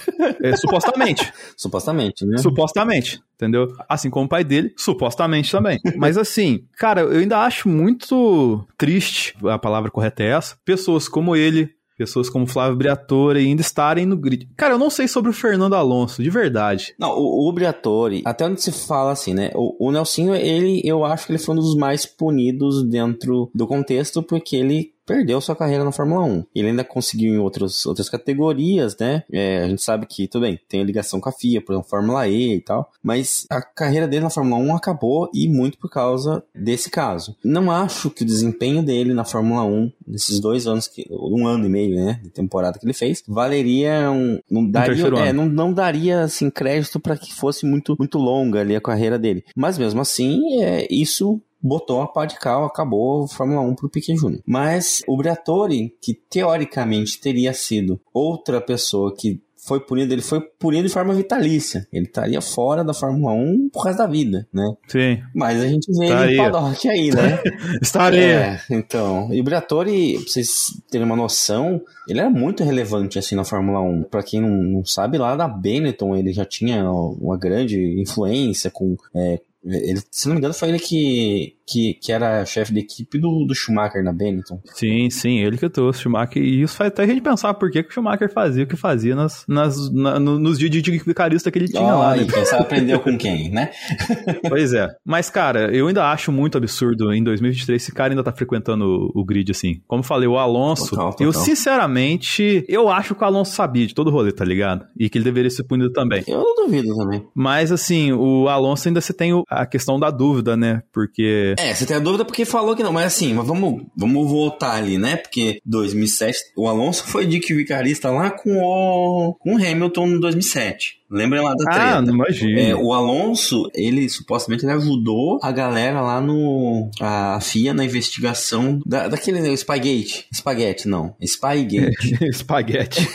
é, supostamente. Supostamente, né? Supostamente entendeu? Assim como o pai dele, supostamente também. Mas assim, cara, eu ainda acho muito triste, a palavra correta é essa, pessoas como ele, pessoas como Flávio Briatore ainda estarem no grid. Cara, eu não sei sobre o Fernando Alonso, de verdade. Não, o, o Briatore, até onde se fala assim, né? O, o Nelsinho, ele, eu acho que ele foi um dos mais punidos dentro do contexto, porque ele perdeu sua carreira na Fórmula 1. Ele ainda conseguiu em outros, outras categorias, né? É, a gente sabe que, tudo bem, tem ligação com a FIA, por exemplo, Fórmula E e tal, mas a carreira dele na Fórmula 1 acabou e muito por causa desse caso. Não acho que o desempenho dele na Fórmula 1, nesses dois anos, que, um ano e meio, né, de temporada que ele fez, valeria um. Não daria, um é, não, não daria assim, crédito para que fosse muito, muito longa ali a carreira dele. Mas mesmo assim, é, isso botou a pá de cal, acabou a Fórmula 1 pro Piquet Jr. Mas o Briatore, que teoricamente teria sido outra pessoa que foi punido, ele foi punido de forma vitalícia. Ele estaria fora da Fórmula 1 por causa da vida, né? Sim. Mas a gente vê ele no paddock aí, né? Estaria. É, então. E o Briatore, pra vocês terem uma noção, ele era muito relevante assim na Fórmula 1. Pra quem não, não sabe, lá da Benetton ele já tinha uma grande influência com é, ele, se não me engano, foi ele que, que, que era chefe de equipe do, do Schumacher na Benetton. Sim, sim, ele que trouxe o Schumacher. E isso faz até a gente pensar por que, que o Schumacher fazia o que fazia nas, nas, na, nos dias de vicarista que ele tinha oh, lá. Né? E pensar aprendeu com quem, né? pois é. Mas, cara, eu ainda acho muito absurdo em 2023 esse cara ainda tá frequentando o, o grid assim. Como falei, o Alonso, total, total. eu sinceramente, eu acho que o Alonso sabia de todo o rolê, tá ligado? E que ele deveria ser punido também. Eu não duvido também. Mas, assim, o Alonso ainda se tem o, a questão da dúvida, né? Porque. É, você tem a dúvida porque falou que não, mas assim, mas vamos, vamos voltar ali, né? Porque 2007, o Alonso foi Dick Vicarista lá com o, com o Hamilton em 2007 Lembrem lá da treta. Ah, não imagino. É, o Alonso, ele supostamente ele ajudou a galera lá no. a FIA na investigação da, daquele né, Spygate. Spaghetti, não. Spygate. Espaguete.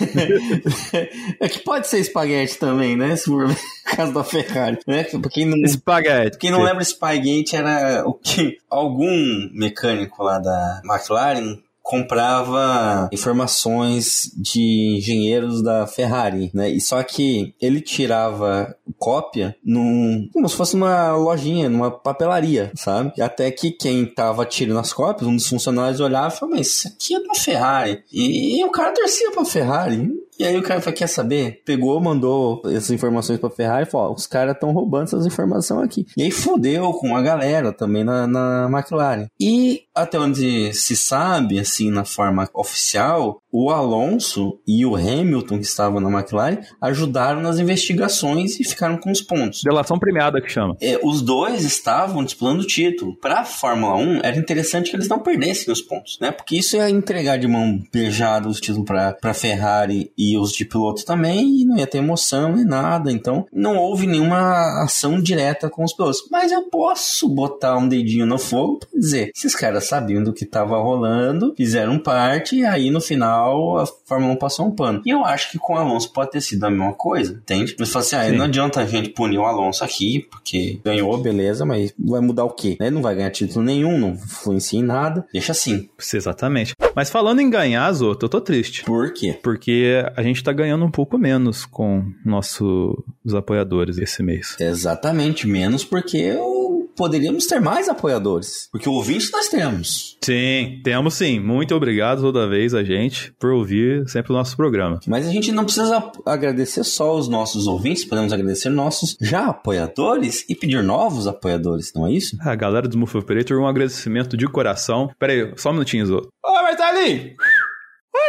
é que pode ser Spaghetti também, né? Se for caso da Ferrari. Né? Pra quem não, Espaguete. quem não lembra, Spygate era o que algum mecânico lá da McLaren comprava informações de engenheiros da Ferrari, né? E só que ele tirava cópia num como se fosse uma lojinha, numa papelaria, sabe? E até que quem tava tirando as cópias, um dos funcionários olhava e falava, mas isso aqui é da Ferrari. E, o cara torcia pra Ferrari. E aí o cara falou, quer saber? Pegou, mandou essas informações pra Ferrari e falou, os caras estão roubando essas informações aqui. E aí fodeu com a galera também na, na McLaren. E até onde se sabe, assim, na forma oficial, o Alonso e o Hamilton, que estavam na McLaren, ajudaram nas investigações e ficaram com os pontos. Delação premiada que chama. É, os dois estavam disputando o título. Para a Fórmula 1, era interessante que eles não perdessem os pontos, né? Porque isso ia entregar de mão beijada os títulos para Ferrari e os de piloto também, e não ia ter emoção nem nada. Então, não houve nenhuma ação direta com os pilotos. Mas eu posso botar um dedinho no fogo para dizer: esses caras sabiam do que estava rolando, fizeram parte, e aí no final a Fórmula 1 passou um pano. E eu acho que com o Alonso pode ter sido a mesma coisa, entende? Você fala assim: ah, não adianta a gente punir o Alonso aqui, porque ganhou, beleza, mas vai mudar o quê? Né? Não vai ganhar título nenhum, não influencia em nada. Deixa assim. Exatamente. Mas falando em ganhar, Zoto, eu tô triste. Por quê? Porque a gente tá ganhando um pouco menos com nossos apoiadores esse mês. Exatamente, menos porque eu- poderíamos ter mais apoiadores. Porque ouvintes nós temos. Sim, temos sim. Muito obrigado toda vez a gente por ouvir sempre o nosso programa. Mas a gente não precisa agradecer só os nossos ouvintes, podemos agradecer nossos já apoiadores e pedir novos apoiadores, não é isso? A galera do Smooth Operator, um agradecimento de coração. Pera aí, só um minutinho, Zoto. Ô, Marcelinho!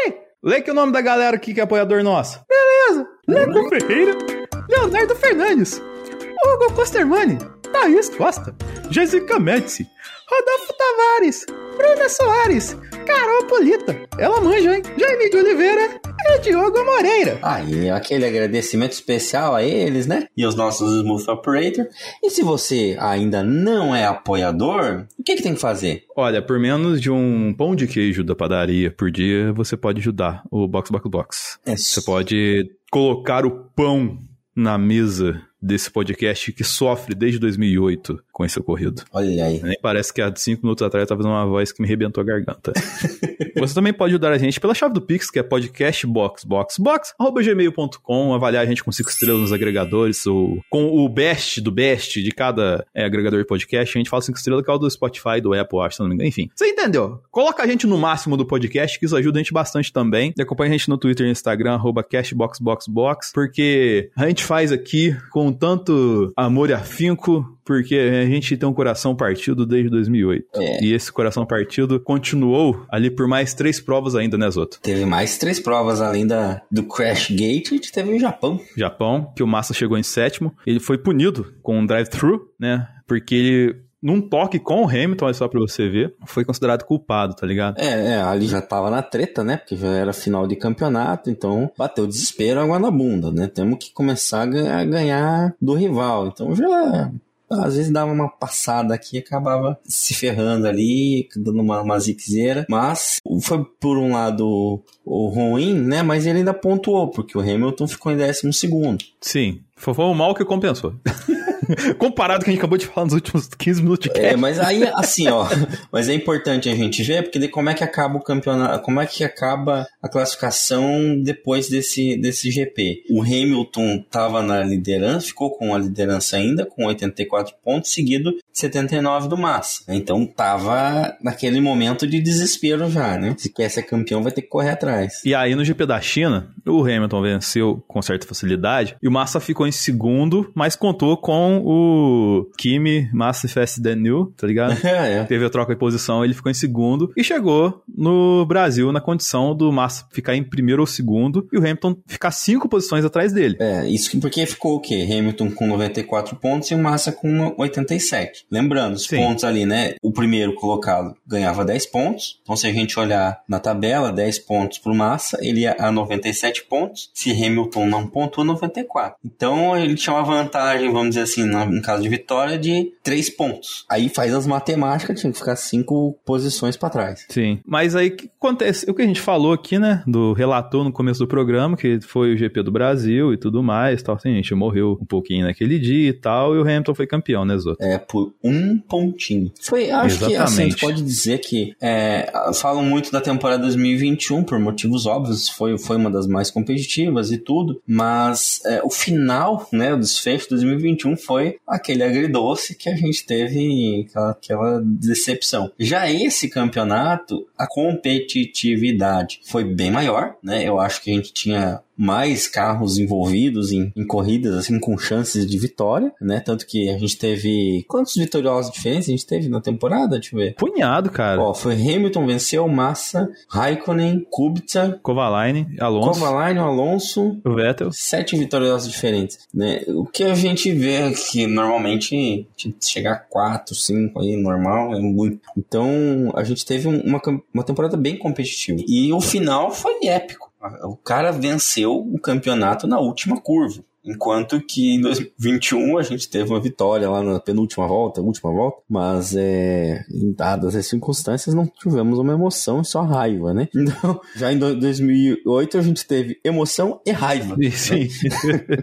Oi! Lê aqui o nome da galera aqui que é apoiador nosso. Beleza! Leco Ferreira, Leonardo Fernandes, Hugo Costermani, Thaís Costa, Jéssica Médici, Rodolfo Tavares, Bruna Soares, Carol Polita, ela manja, hein? Jaime de Oliveira e Diogo Moreira. Aí, aquele agradecimento especial a eles, né? E aos nossos Smooth Operator. E se você ainda não é apoiador, o que, que tem que fazer? Olha, por menos de um pão de queijo da padaria por dia, você pode ajudar o Box Box Box. É Você pode colocar o pão na mesa desse podcast que sofre desde 2008 com esse ocorrido. Olha aí. Nem parece que há cinco minutos atrás eu tava fazendo uma voz que me rebentou a garganta. Você também pode ajudar a gente pela chave do Pix, que é podcastboxboxbox.gmail.com, avaliar a gente com cinco estrelas nos agregadores, ou com o best do best de cada é, agregador de podcast, a gente fala cinco estrelas, que é o do Spotify, do Apple, acho, se não me engano. Enfim, você entendeu? Coloca a gente no máximo do podcast, que isso ajuda a gente bastante também. E acompanha a gente no Twitter e no Instagram, arroba cashboxboxbox, porque a gente faz aqui com tanto amor e afinco, porque a gente tem um coração partido desde 2008. É. E esse coração partido continuou ali por mais três provas ainda, né, Zoto? Teve mais três provas além da, do Crash Gate, a gente teve o Japão. Japão, que o Massa chegou em sétimo. Ele foi punido com um drive-thru, né? Porque ele, num toque com o Hamilton, olha só pra você ver, foi considerado culpado, tá ligado? É, é, ali já tava na treta, né? Porque já era final de campeonato, então bateu desespero, água na bunda, né? Temos que começar a ganhar, a ganhar do rival. Então já. Às vezes dava uma passada aqui e acabava se ferrando ali, dando uma, uma ziquezeira. Mas foi por um lado o ruim, né? Mas ele ainda pontuou, porque o Hamilton ficou em décimo segundo. Sim, foi o mal que compensou. Comparado com o que a gente acabou de falar nos últimos 15 minutos de É, cast. mas aí, assim, ó. mas é importante a gente ver, porque de como é que acaba o campeonato, como é que acaba a classificação depois desse, desse GP. O Hamilton tava na liderança, ficou com a liderança ainda, com 84 pontos, seguido de 79 do Massa. Então tava naquele momento de desespero já, né? Se quer ser campeão, vai ter que correr atrás. E aí no GP da China, o Hamilton venceu com certa facilidade e o Massa ficou em segundo, mas contou com com o Kimi Massa Than New, tá ligado? É, é. Teve a troca de posição, ele ficou em segundo e chegou no Brasil na condição do Massa ficar em primeiro ou segundo e o Hamilton ficar cinco posições atrás dele. É, isso que- porque ficou o quê? Hamilton com 94 pontos e o Massa com 87. Lembrando, os Sim. pontos ali, né? O primeiro colocado ganhava 10 pontos. Então, se a gente olhar na tabela, 10 pontos pro Massa, ele ia a 97 pontos. Se Hamilton não pontuou, 94. Então, ele tinha uma vantagem, vamos dizer assim, na- no caso de vitória, de 3 pontos. Aí faz as matemáticas, tinha que ficar 5 posições pra trás. Sim. Mas aí o que acontece? O que a gente falou aqui, né? Do relator no começo do programa, que foi o GP do Brasil e tudo mais, tal. Assim, a gente morreu um pouquinho naquele dia e tal, e o Hamilton foi campeão, né, Zoto? É, por um pontinho. Foi, acho que assim, a Exatamente. gente pode dizer que é, falam muito da temporada 2021 por motivos óbvios, foi, foi uma das mais competitivas e tudo, mas é, o final, né, o desfecho de 2021 foi aquele agridoce que a gente teve aquela, aquela decepção. Já esse campeonato, a competitividade foi bem maior, né? Eu acho que a gente tinha mais carros envolvidos em, em corridas, assim, com chances de vitória, né? Tanto que a gente teve. Quantos vitoriosos diferentes a gente teve na temporada? Deixa eu ver. Punhado, cara. Ó, foi Hamilton venceu, Massa, Raikkonen, Kubica, Kovalainen, Alonso, Kovalainen, Alonso. o Vettel. Sete vitoriosos diferentes, né? O que a gente vê é que normalmente chegar a quatro, cinco aí, normal, é muito. Então, a gente teve um- uma, uma temporada bem competitiva. E o final foi épico. O cara venceu o campeonato na última curva. Enquanto que em 2021 a gente teve uma vitória lá na penúltima volta, última volta, mas é, em dadas as circunstâncias não tivemos uma emoção, só raiva, né? Então, já em do- 2008 a gente teve emoção e raiva. Sim.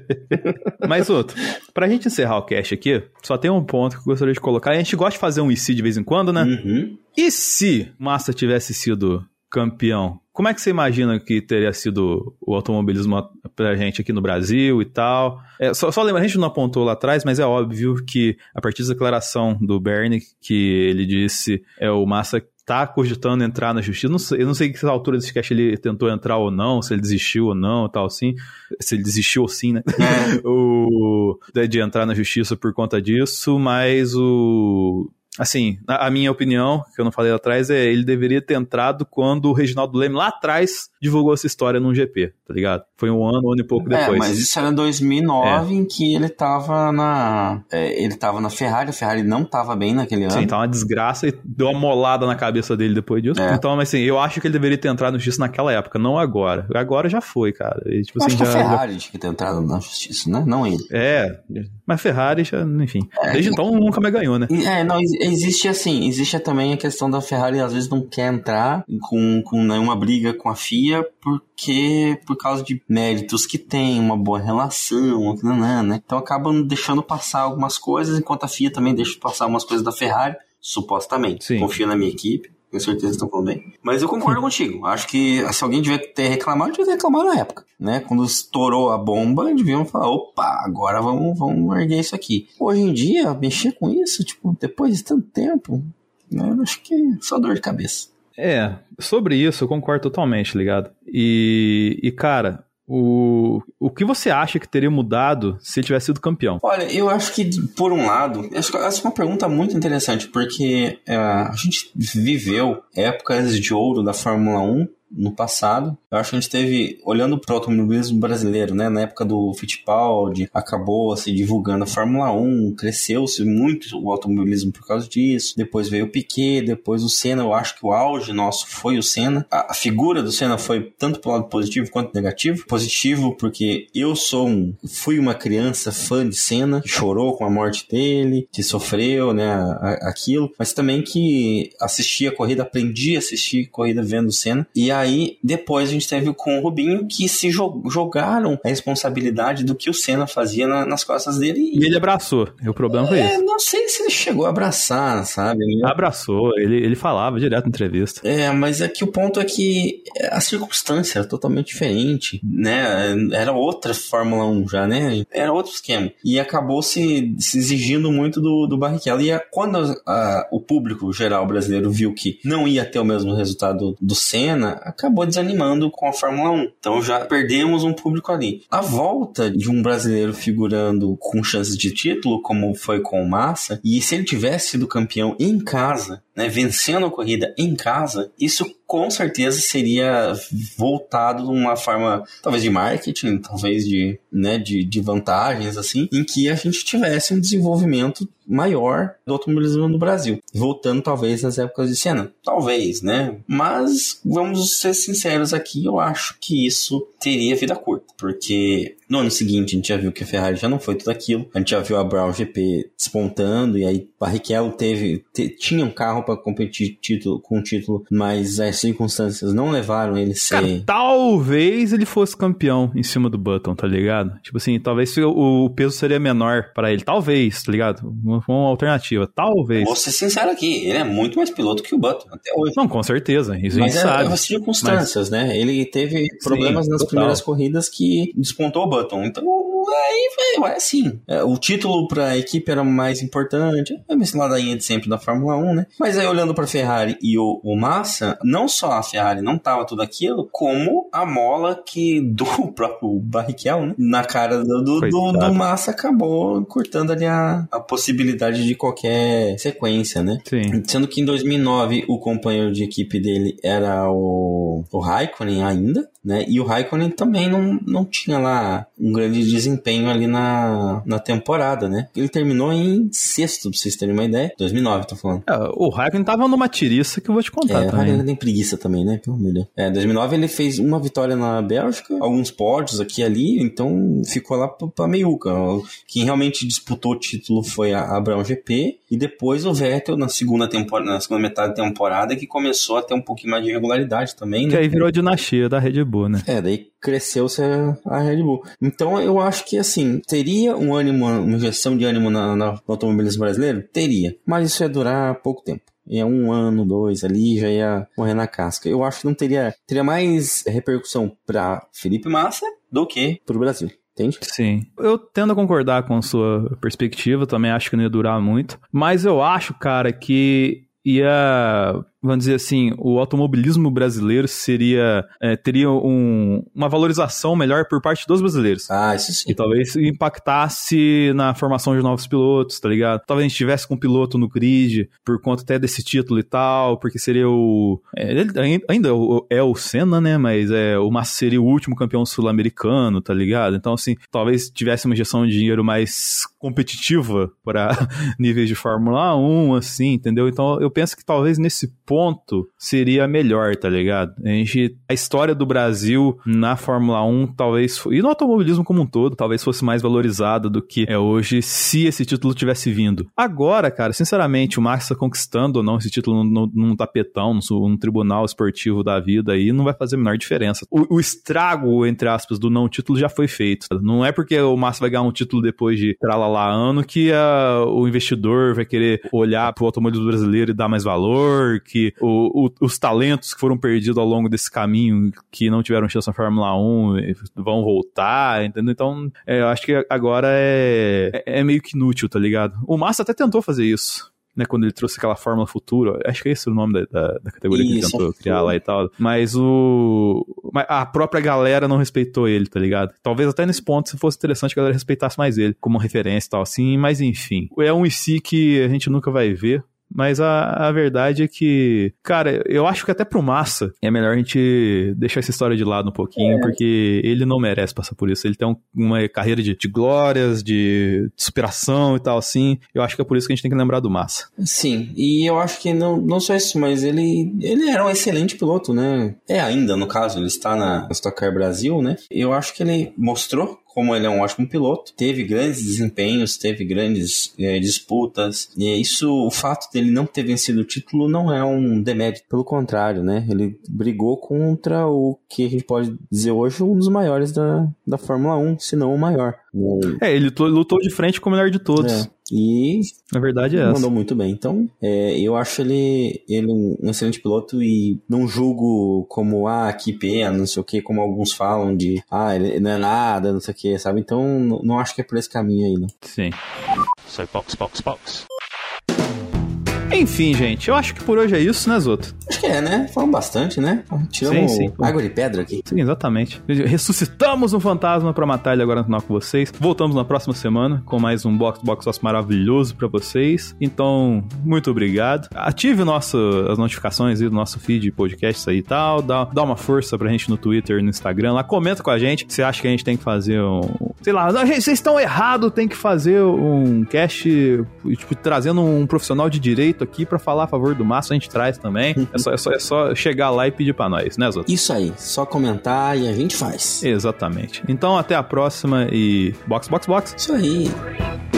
Mas outro, pra gente encerrar o cast aqui, só tem um ponto que eu gostaria de colocar. A gente gosta de fazer um e se de vez em quando, né? Uhum. E se Massa tivesse sido campeão? Como é que você imagina que teria sido o automobilismo pra gente aqui no Brasil e tal? É, só, só lembra, a gente não apontou lá atrás, mas é óbvio que a partir da declaração do Bernie, que ele disse, é o Massa tá cogitando entrar na justiça. Não sei- eu não sei que altura desse cast ele tentou entrar ou não, se ele desistiu ou não, tal assim. Se ele desistiu ou sim, né? o, de- de entrar na justiça por conta disso, mas o. Assim, a, minha opinião, que eu não falei lá atrás, é ele deveria ter entrado quando o Reginaldo Leme lá atrás divulgou essa história num GP, tá ligado? Foi um ano, um ano e pouco É, depois. mas isso era 2009 em que ele tava na é, ele tava na Ferrari, a Ferrari não tava bem naquele ano. Sim, tá uma desgraça e deu uma molada na cabeça dele depois disso. É. Então, mas assim, eu acho que ele deveria ter entrado na justiça naquela época, não agora. Agora já foi, cara. E, tipo, Eu assim, acho que a já- já Ferrari tinha que ter entrado na justiça, né? Não ele. É, mas Ferrari já, enfim. É, Desde então nunca mais ganhou, né? É, não, existe assim, existe também a questão da Ferrari às vezes não quer entrar com, com nenhuma briga com a FIA porque por causa de méritos que tem, uma boa relação, nanã, né? Então acabam deixando passar algumas coisas, enquanto a FIA também deixa passar umas coisas da Ferrari, supostamente. Sim. Confio na minha equipe. Com certeza estão falando bem. Mas eu concordo contigo. Acho que se alguém devia ter reclamado, devia ter reclamado na época. Né? Quando estourou a bomba, deviam falar: opa, agora vamos, vamos erguer isso aqui. Hoje em dia, mexer com isso, tipo, depois de tanto tempo, né? acho que é só dor de cabeça. É, sobre isso eu concordo totalmente, ligado? E, e cara, o, o que você acha que teria mudado se ele tivesse sido campeão? Olha, eu acho que, por um lado, essa é uma pergunta muito interessante, porque é, a gente viveu épocas de ouro da Fórmula 1 no passado. Eu acho que a gente teve, olhando para o automobilismo brasileiro, né, na época do Fittipaldi, acabou se divulgando a Fórmula 1, cresceu-se muito o automobilismo por causa disso. Depois veio o Piquet, depois o Senna. Eu acho que o auge nosso foi o Senna. A, a figura do Senna foi tanto pro lado positivo quanto negativo. Positivo porque eu sou um, fui uma criança fã de Senna, que chorou com a morte dele, que sofreu, né, a- aquilo, mas também que assistia a corrida, aprendi a assistir corrida vendo o Senna. E aí, depois a gente teve com o Rubinho que se jo- jogaram a responsabilidade do que o Senna fazia na- nas costas dele. E ele abraçou. E o problema foi é, esse. não sei se ele chegou a abraçar, sabe? Abraçou, ele, ele falava direto na entrevista. É, mas é que o ponto é que a circunstância era totalmente diferente, né? Era outra Fórmula 1 já, né? Era outro esquema. E acabou se, se exigindo muito do, do Barrichello. E a- quando a- o público geral brasileiro viu que não ia ter o mesmo resultado do Senna, acabou desanimando com a Fórmula 1. Então já perdemos um público ali. A volta de um brasileiro figurando com chances de título, como foi com o Massa, e se ele tivesse sido campeão em casa, né, vencendo a corrida em casa, isso com certeza seria voltado de uma forma, talvez de marketing, talvez de, né, de, de vantagens, assim, em que a gente tivesse um desenvolvimento maior do automobilismo no Brasil. Voltando talvez às épocas de cena. Talvez, né? Mas vamos ser sinceros aqui, eu acho que isso teria vida curta. Porque no ano seguinte a gente já viu que a Ferrari já não foi tudo aquilo. A gente já viu a Brown GP despontando e aí Barrichello teve te, tinha um carro para competir título com título, mas as circunstâncias não levaram ele a ser Cara, talvez ele fosse campeão em cima do Button, tá ligado? Tipo assim, talvez o, o peso seria menor para ele, talvez, tá ligado? Uma, uma alternativa, talvez. Vou ser sincero aqui, ele é muito mais piloto que o Button até hoje. Não, com certeza, isso Mas a é, gente sabe. é circunstâncias, né? Ele teve problemas nas total. primeiras corridas que despontou o Button. Então, aí vai assim. É, o título para a equipe era mais importante. É esse ladainha de sempre da Fórmula 1, né? Mas aí olhando para Ferrari e o, o Massa, não só a Ferrari não tava tudo aquilo, como a mola que do próprio Barrichello, né? Na cara do, do, do, do Massa acabou cortando ali a, a possibilidade de qualquer sequência, né? Sim. Sendo que em 2009 o companheiro de equipe dele era o, o Raikkonen ainda, né? E o Raikkonen também não, não tinha lá um grande desempenho ali na, na temporada, né? Ele terminou em sexto, pra vocês terem uma ideia. 2009, tô falando. É, o Raikkonen tava numa tiriça que eu vou te contar É, o também. Raikkonen tem preguiça também, né? Pelo amor de Deus. É, 2009 ele fez uma vitória na Bélgica, alguns pódios aqui e ali, então ficou lá pra, pra meiuca. Quem realmente disputou o título foi a, a Brown GP e depois o Vettel na segunda temporada, na segunda metade da temporada que começou a ter um pouquinho mais de regularidade também, Que né? aí virou a dinastia da Red Bull, né? É, daí cresceu-se a, Red Bull. Então eu acho que assim, teria um ânimo, uma injeção de ânimo na, na, no automobilismo brasileiro? Teria. Mas isso ia durar pouco tempo. É um ano, dois ali, já ia morrer na casca. Eu acho que não teria. Teria mais repercussão pra Felipe Massa do que pro Brasil. Entende? Sim. Eu tendo a concordar com sua perspectiva, também acho que não ia durar muito. Mas eu acho, cara, que ia, vamos dizer assim, o automobilismo brasileiro seria é, teria um, uma valorização melhor por parte dos brasileiros. Ah, isso sim. E talvez impactasse na formação de novos pilotos, tá ligado? Talvez a gente tivesse com um piloto no grid, por conta até desse título e tal, porque seria o. é, ele ainda- é o- é o Senna, né? Mas é, o Massa seria o último campeão sul-americano, tá ligado? Então, assim, talvez tivesse uma injeção de dinheiro mais competitiva para níveis de Fórmula 1, assim, entendeu? Então, eu penso que talvez nesse ponto seria melhor, tá ligado? A gente. A história do Brasil na Fórmula 1, talvez. E no automobilismo como um todo, talvez fosse mais valorizada do que é hoje se esse título tivesse vindo. Agora, cara, sinceramente, o Max tá conquistando ou não esse título num, num- tapetão, num, num tribunal esportivo da vida aí, não vai fazer a menor diferença. O, o estrago, entre aspas, do não título já foi feito. Não é porque o Massa vai ganhar um título depois de tralalá ano que ah, o investidor vai querer olhar pro automobilismo brasileiro e dar mais valor, que o- o- os talentos que foram perdidos ao longo desse caminho, que não tiveram chance na Fórmula 1, eh, vão voltar, entendeu? Então, é, eu acho que agora é, é meio que inútil, tá ligado? O Massa até tentou fazer isso. Né, quando ele trouxe aquela Fórmula Futura, acho que é esse o nome da, da, da categoria que ele Isso, tentou criar lá e tal. Mas o. A própria galera não respeitou ele, tá ligado? Talvez até nesse ponto se fosse interessante que a galera respeitasse mais ele, como referência e tal, assim, mas enfim. É um IC que a gente nunca vai ver. Mas a, a verdade é que, cara, eu acho que até pro Massa é melhor a gente deixar essa história de lado um pouquinho, porque ele não merece passar por isso. Ele tem um- uma carreira de, de glórias, de, de superação e tal, assim. Eu acho que é por isso que a gente tem que lembrar do Massa. Sim, e eu acho que não, não só isso, mas ele, ele era um excelente piloto, né? É ainda, no caso, ele está na Stock Car Brasil, né? Eu acho que ele mostrou como ele é um ótimo piloto, teve grandes desempenhos, teve grandes eh, disputas, e é isso, o fato dele não ter vencido o título não é um demérito, pelo contrário, né? Ele brigou contra o que a gente pode dizer hoje um dos maiores da, da Fórmula 1, se não o maior. É, ele lutou, lutou de frente com o melhor de todos. É. E Na verdade é essa. Mandou muito bem. Então, é, eu acho ele, ele um, um excelente piloto e não julgo como, ah, que pena, não sei o que, como alguns falam de, ah, ele não é nada, não sei o que, sabe? Então, não, não acho que é por esse caminho aí, não. Sim. So box, box, box. Enfim, gente, eu acho que por hoje é isso, né, Zoto? Acho que é, né? Falamos bastante, né? Tiramos Sim, sim. água de pedra aqui. Sim, exatamente. Ressuscitamos um fantasma pra matar ele agora no final com vocês. Voltamos na próxima semana com mais um Box Box Box maravilhoso pra vocês. Então, muito obrigado. Ative nosso, as notificações aí do nosso feed de podcast aí e tal. Dá, dá uma força pra gente no Twitter e no Instagram. Lá comenta com a gente se acha que a gente tem que fazer um. Sei lá, "Não, gente, vocês estão errados, tem que fazer um cast, tipo, trazendo um profissional de direito aqui pra falar a favor do Massa, a gente traz também. É só, é só, é só chegar lá e pedir pra nós, né, Zoto? Isso aí, só comentar e a gente faz. Exatamente. Então, até a próxima e box, box, box. Isso aí.